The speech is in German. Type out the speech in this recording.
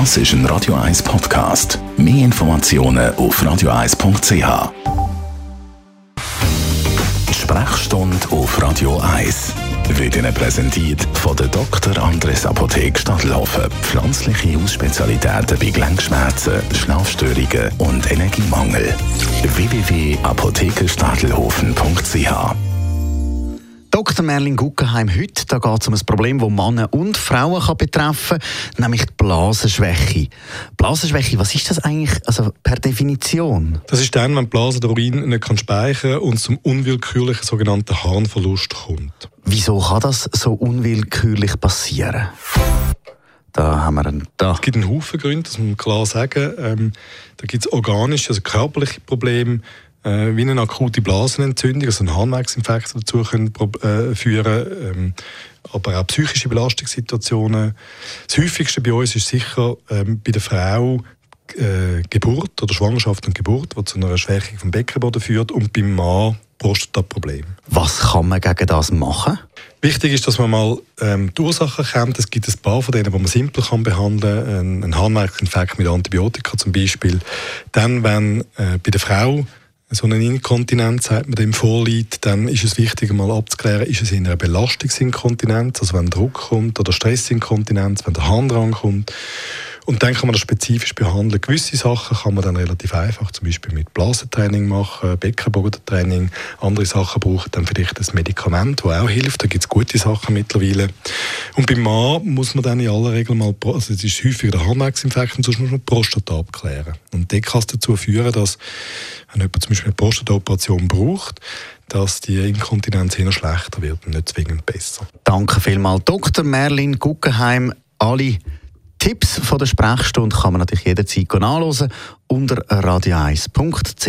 Das ist ein Radio 1 Podcast. Mehr Informationen auf radio1.ch. Sprechstunde auf Radio 1 wird Ihnen präsentiert von der Dr. Andres Apotheke Stadtlaufen. Pflanzliche Hausspezialitäten bei Gelenkschmerzen, Schlafstörungen und Energiemangel. www.apothekerstadelhofen.ch Dr. Merlin Guggenheim, heute da geht es um ein Problem, das Männer und Frauen kann betreffen kann, nämlich die Blasenschwäche. Blasenschwäche, was ist das eigentlich also per Definition? Das ist dann, wenn die Blase den Urin nicht kann speichern und zum unwillkürlichen sogenannten Harnverlust kommt. Wieso kann das so unwillkürlich passieren? Da haben wir einen, da. Es gibt einen Haufen Gründe, das muss man klar sagen. Ähm, da gibt es organische, also körperliche Probleme, äh, wie eine akute Blasenentzündung, also ein Harnwerksinfekt dazu können, äh, führen ähm, aber auch psychische Belastungssituationen. Das häufigste bei uns ist sicher ähm, bei der Frau äh, Geburt oder Schwangerschaft und Geburt, die zu einer Schwächung vom Beckenboden führt und beim Mann Prostataproblem. Was kann man gegen das machen? Wichtig ist, dass man mal ähm, die Ursachen kennt. Es gibt ein paar von denen, die man simpel kann behandeln kann. Ein, ein Harnmarkinfekt mit Antibiotika zum Beispiel. Dann, wenn äh, bei der Frau so eine Inkontinenz hat man dem vorliegt, dann ist es wichtig, mal abzuklären, ist es in einer Belastungsinkontinenz, also wenn Druck kommt, oder Stressinkontinenz, wenn der Harndrang kommt. Und dann kann man das spezifisch behandeln. Gewisse Sachen kann man dann relativ einfach, zum Beispiel mit Blasentraining machen, Beckenbodentraining. Andere Sachen brauchen dann vielleicht ein Medikament, das auch hilft. Da gibt es gute Sachen mittlerweile. Und beim Mann muss man dann in aller Regel mal, also es ist häufiger der Harnwegsinfekt, und sonst muss man die Prostata abklären. Und das kann dazu führen, dass, wenn jemand zum Beispiel eine Prostataoperation braucht, dass die Inkontinenz eher schlechter wird und nicht zwingend besser. Danke vielmals, Dr. Merlin Guggenheim. Alle Tipps von der Sprechstunde kann man natürlich jederzeit nachlesen unter radio1.ch.